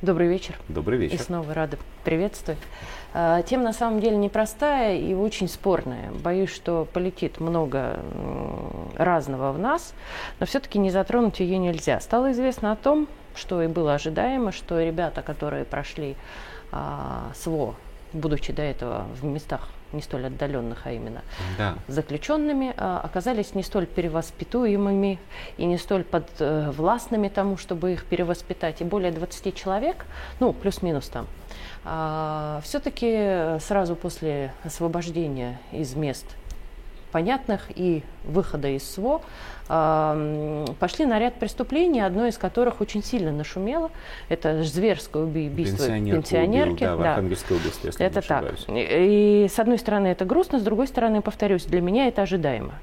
Добрый вечер. Добрый вечер. И снова рада приветствовать. А, тема на самом деле непростая и очень спорная. Боюсь, что полетит много разного в нас, но все-таки не затронуть ее нельзя. Стало известно о том, что и было ожидаемо, что ребята, которые прошли а, СВО, будучи до этого в местах не столь отдаленных, а именно да. заключенными, а, оказались не столь перевоспитуемыми и не столь подвластными тому, чтобы их перевоспитать. И более 20 человек, ну, плюс-минус там, а, все-таки сразу после освобождения из мест понятных и выхода из СВО пошли на ряд преступлений, одно из которых очень сильно нашумело. Это зверское убийство Пенсионерку пенсионерки. Убил, да, в Архангельской области, если Это так. И, и с одной стороны это грустно, с другой стороны, повторюсь, для меня это ожидаемо.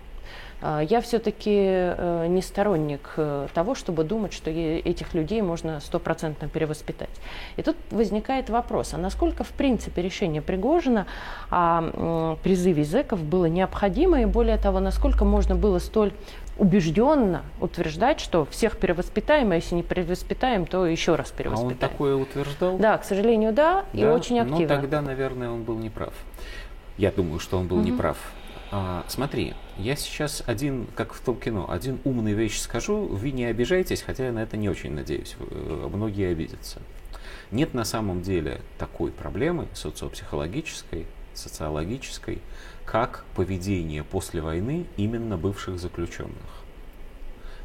А, я все-таки э, не сторонник э, того, чтобы думать, что этих людей можно стопроцентно перевоспитать. И тут возникает вопрос, а насколько в принципе решение Пригожина о призыве зэков было необходимо, и более того, насколько можно было столь убежденно утверждать, что всех перевоспитаем, а если не перевоспитаем, то еще раз перевоспитаем. А он такое утверждал? Да, к сожалению, да, да? и очень активно. Ну, тогда, наверное, он был неправ. Я думаю, что он был угу. неправ. А, смотри, я сейчас один, как в том кино, один умный вещь скажу, вы не обижайтесь, хотя я на это не очень надеюсь, э, многие обидятся. Нет на самом деле такой проблемы социопсихологической, социологической, как поведение после войны именно бывших заключенных.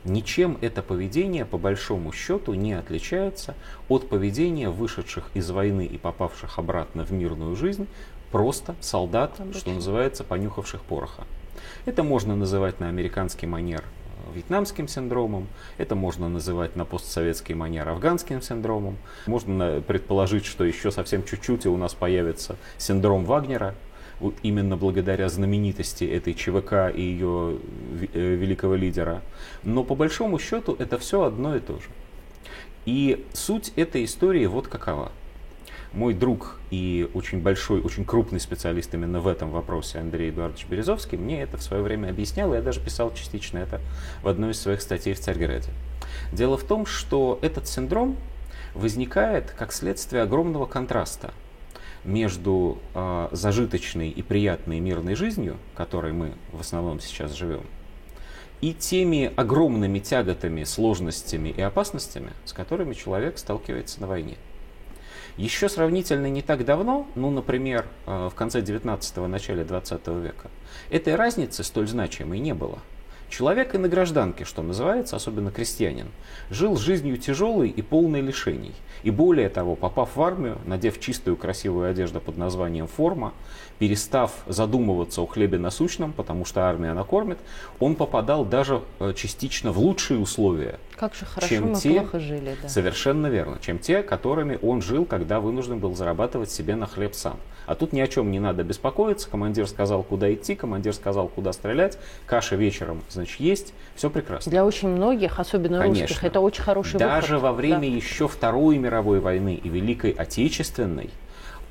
Ничем это поведение, по большому счету, не отличается от поведения вышедших из войны и попавших обратно в мирную жизнь просто солдат, что называется, понюхавших пороха. Это можно называть на американский манер э, вьетнамским синдромом, это можно называть на постсоветский манер афганским синдромом. Можно предположить, что еще совсем чуть-чуть и у нас появится синдром Вагнера, именно благодаря знаменитости этой ЧВК и ее э, великого лидера. Но по большому счету это все одно и то же. И суть этой истории вот какова. Мой друг и очень большой, очень крупный специалист именно в этом вопросе Андрей Эдуардович Березовский мне это в свое время объяснял, и я даже писал частично это в одной из своих статей в Царьграде. Дело в том, что этот синдром возникает как следствие огромного контраста между э, зажиточной и приятной мирной жизнью, которой мы в основном сейчас живем, и теми огромными тяготами, сложностями и опасностями, с которыми человек сталкивается на войне. Еще сравнительно не так давно, ну, например, э, в конце 19-го, начале 20 века, этой разницы столь значимой не было. Человек и на гражданке, что называется, особенно крестьянин, жил жизнью тяжелой и полной лишений. И более того, попав в армию, надев чистую красивую одежду под названием форма, перестав задумываться о хлебе насущном, потому что армия накормит, он попадал даже э, частично в лучшие условия, как же хорошо чем мы те, плохо жили. Да. Совершенно верно, чем те, которыми он жил, когда вынужден был зарабатывать себе на хлеб сам. А тут ни о чем не надо беспокоиться. Командир сказал, куда идти, командир сказал, куда стрелять. Каша вечером, значит, есть. Все прекрасно. Для очень многих, особенно Конечно. русских, это очень хороший Даже выход. во время да. еще Второй мировой войны и Великой Отечественной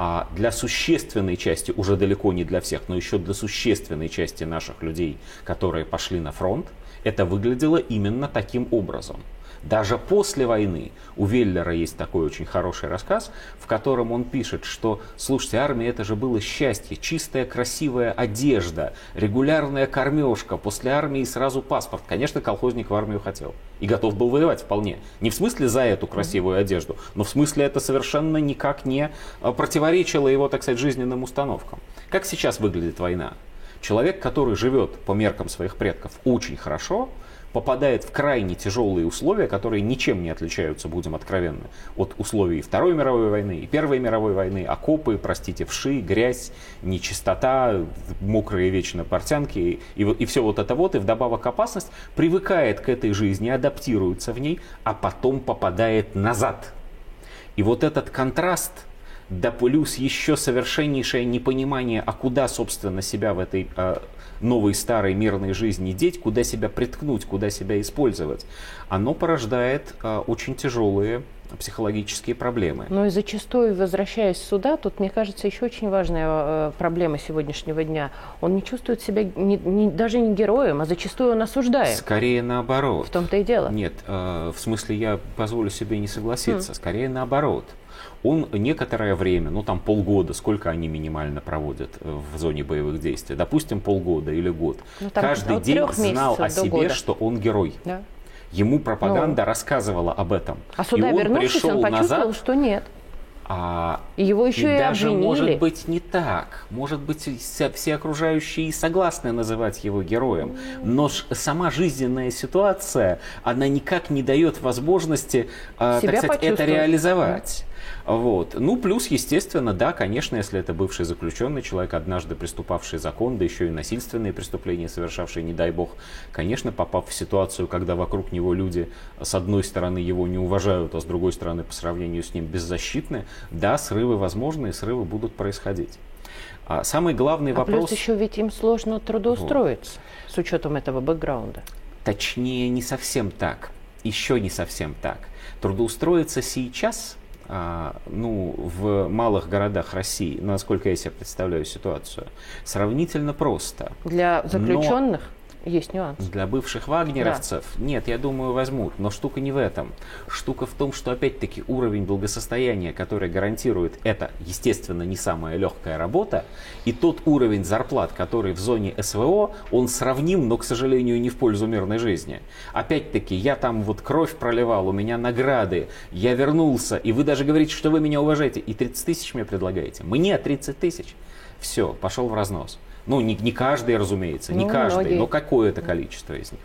а для существенной части, уже далеко не для всех, но еще для существенной части наших людей, которые пошли на фронт, это выглядело именно таким образом. Даже после войны у Веллера есть такой очень хороший рассказ, в котором он пишет, что, слушайте, армия это же было счастье, чистая красивая одежда, регулярная кормежка, после армии сразу паспорт. Конечно, колхозник в армию хотел и готов был воевать вполне. Не в смысле за эту красивую одежду, но в смысле это совершенно никак не а, противоречило его, так сказать, жизненным установкам. Как сейчас выглядит война? Человек, который живет по меркам своих предков очень хорошо, попадает в крайне тяжелые условия, которые ничем не отличаются, будем откровенны, от условий Второй мировой войны и Первой мировой войны. Окопы, простите, вши, грязь, нечистота, мокрые вечно портянки и, и все вот это вот. И вдобавок опасность привыкает к этой жизни, адаптируется в ней, а потом попадает назад. И вот этот контраст – да плюс еще совершеннейшее непонимание, а куда, собственно, себя в этой э, новой старой мирной жизни. Деть, куда себя приткнуть, куда себя использовать, оно порождает э, очень тяжелые психологические проблемы. Но и зачастую, возвращаясь сюда, тут, мне кажется, еще очень важная э, проблема сегодняшнего дня. Он не чувствует себя не, не, даже не героем, а зачастую он осуждает. Скорее наоборот. В том-то и дело. Нет, э, в смысле я позволю себе не согласиться. Mm. Скорее наоборот. Он некоторое время, ну там полгода, сколько они минимально проводят э, в зоне боевых действий, допустим полгода или год, ну, каждый день знал о себе, года. что он герой. Да. Ему пропаганда ну. рассказывала об этом. А сюда и он вернувшись, он почувствовал, назад, что нет. А, и его еще и, и даже обвинили. может быть не так. Может быть все, все окружающие и согласны называть его героем. Но ж, сама жизненная ситуация, она никак не дает возможности, э, так сказать, это реализовать. Вот. Ну, плюс, естественно, да, конечно, если это бывший заключенный, человек, однажды приступавший закон, да еще и насильственные преступления совершавшие, не дай бог, конечно, попав в ситуацию, когда вокруг него люди, с одной стороны, его не уважают, а с другой стороны, по сравнению с ним беззащитны, да, срывы возможны, и срывы будут происходить. А самый главный а вопрос... плюс еще ведь им сложно трудоустроиться вот. с учетом этого бэкграунда. Точнее, не совсем так. Еще не совсем так. Трудоустроиться сейчас ну, в малых городах России, насколько я себе представляю ситуацию, сравнительно просто. Для заключенных? Но есть нюанс. Для бывших вагнеровцев да. нет, я думаю, возьмут. Но штука не в этом. Штука в том, что опять-таки уровень благосостояния, который гарантирует это, естественно, не самая легкая работа, и тот уровень зарплат, который в зоне СВО, он сравним, но, к сожалению, не в пользу мирной жизни. Опять-таки, я там вот кровь проливал, у меня награды, я вернулся, и вы даже говорите, что вы меня уважаете, и 30 тысяч мне предлагаете. Мне 30 тысяч. Все, пошел в разнос. Ну, не, не каждый, разумеется, не ну, каждый, многие. но какое-то количество из них.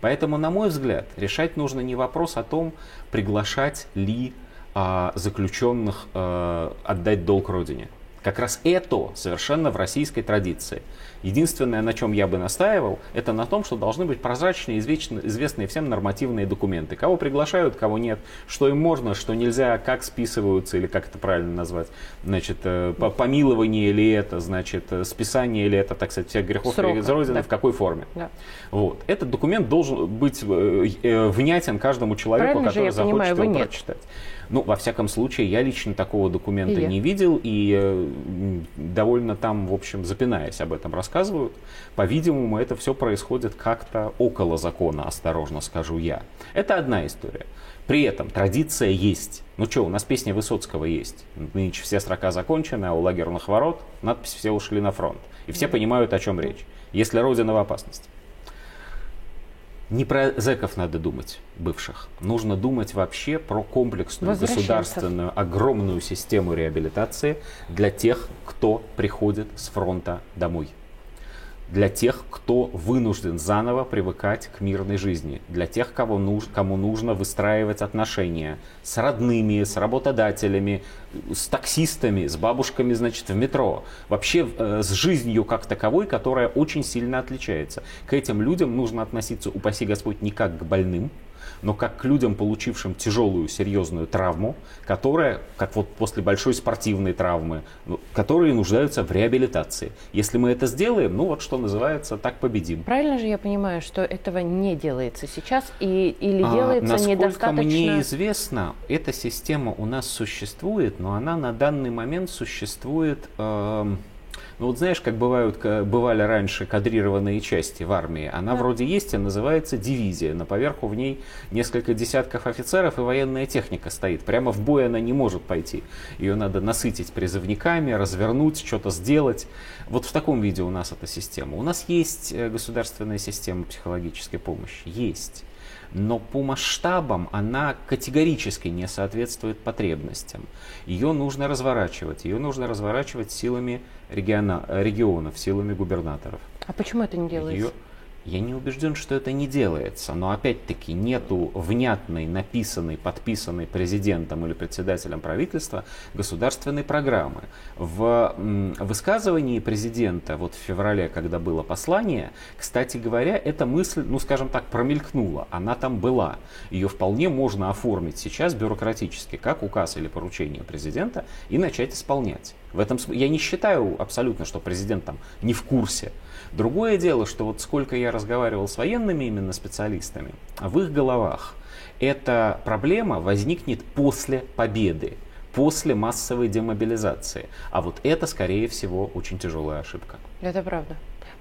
Поэтому, на мой взгляд, решать нужно не вопрос о том, приглашать ли а, заключенных а, отдать долг Родине. Как раз это совершенно в российской традиции. Единственное, на чем я бы настаивал, это на том, что должны быть прозрачные, известные всем нормативные документы. Кого приглашают, кого нет, что им можно, что нельзя, как списываются, или как это правильно назвать, значит, э, помилование или это, значит, э, списание или это, так сказать, всех грехов Срока, Родины, да. в какой форме. Да. Вот. Этот документ должен быть э, внятен каждому человеку, Правильно который же, захочет понимаю, его прочитать. Ну, во всяком случае, я лично такого документа и не видел, и довольно там, в общем, запинаясь об этом рассказывают. По-видимому, это все происходит как-то около закона, осторожно скажу я. Это одна история. При этом традиция есть. Ну что, у нас песня Высоцкого есть. Нынче все строка закончены, а у лагерных ворот надпись «Все ушли на фронт». И все понимают, о чем речь. Если Родина в опасности. Не про зэков надо думать, бывших. Нужно думать вообще про комплексную государственную огромную систему реабилитации для тех, кто приходит с фронта домой для тех, кто вынужден заново привыкать к мирной жизни, для тех, кого нуж, кому нужно выстраивать отношения с родными, с работодателями, с таксистами, с бабушками, значит, в метро, вообще э, с жизнью как таковой, которая очень сильно отличается. К этим людям нужно относиться, упаси Господь, не как к больным, но как к людям, получившим тяжелую, серьезную травму, которая, как вот после большой спортивной травмы, ну, которые нуждаются в реабилитации. Если мы это сделаем, ну вот что называется, так победим. Правильно же я понимаю, что этого не делается сейчас и, или а, делается насколько недостаточно? мне известно, эта система у нас существует, но она на данный момент существует... Э, ну вот знаешь, как бывают, бывали раньше кадрированные части в армии, она да. вроде есть и называется дивизия. На поверху в ней несколько десятков офицеров и военная техника стоит. Прямо в бой она не может пойти. Ее надо насытить призывниками, развернуть, что-то сделать. Вот в таком виде у нас эта система. У нас есть э, государственная система психологической помощи. Есть но по масштабам она категорически не соответствует потребностям. Ее нужно разворачивать, ее нужно разворачивать силами региона, регионов, силами губернаторов. А почему это не делается? Ее, я не убежден, что это не делается, но опять-таки нету внятной, написанной, подписанной президентом или председателем правительства государственной программы. В высказывании президента вот в феврале, когда было послание, кстати говоря, эта мысль, ну скажем так, промелькнула, она там была. Ее вполне можно оформить сейчас бюрократически, как указ или поручение президента, и начать исполнять. В этом я не считаю абсолютно, что президент там не в курсе. Другое дело, что вот сколько я разговаривал с военными именно специалистами, в их головах эта проблема возникнет после победы, после массовой демобилизации. А вот это, скорее всего, очень тяжелая ошибка. Это правда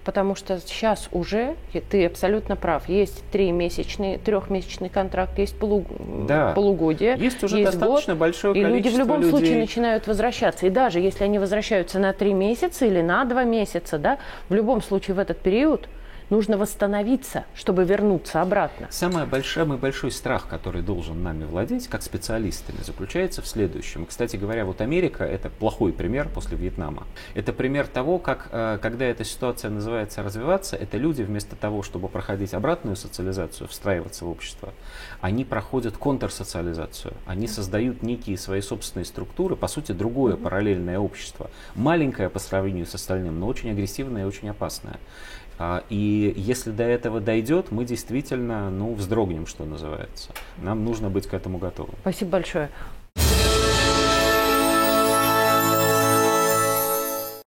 потому что сейчас уже, ты абсолютно прав, есть тримесячный, трехмесячный контракт, есть полу, да. полугодие, есть уже есть достаточно год, большое и количество люди в любом людей... случае начинают возвращаться. И даже если они возвращаются на три месяца или на два месяца, да, в любом случае в этот период нужно восстановиться, чтобы вернуться обратно. Самый большой, самый большой страх, который должен нами владеть, как специалистами, заключается в следующем. Кстати говоря, вот Америка – это плохой пример после Вьетнама. Это пример того, как, э, когда эта ситуация называется развиваться, это люди вместо того, чтобы проходить обратную социализацию, встраиваться в общество, они проходят контрсоциализацию. Они создают некие свои собственные структуры, по сути, другое параллельное общество. Маленькое по сравнению с остальным, но очень агрессивное и очень опасное. А, и если до этого дойдет, мы действительно ну, вздрогнем, что называется. Нам нужно быть к этому готовым. Спасибо большое.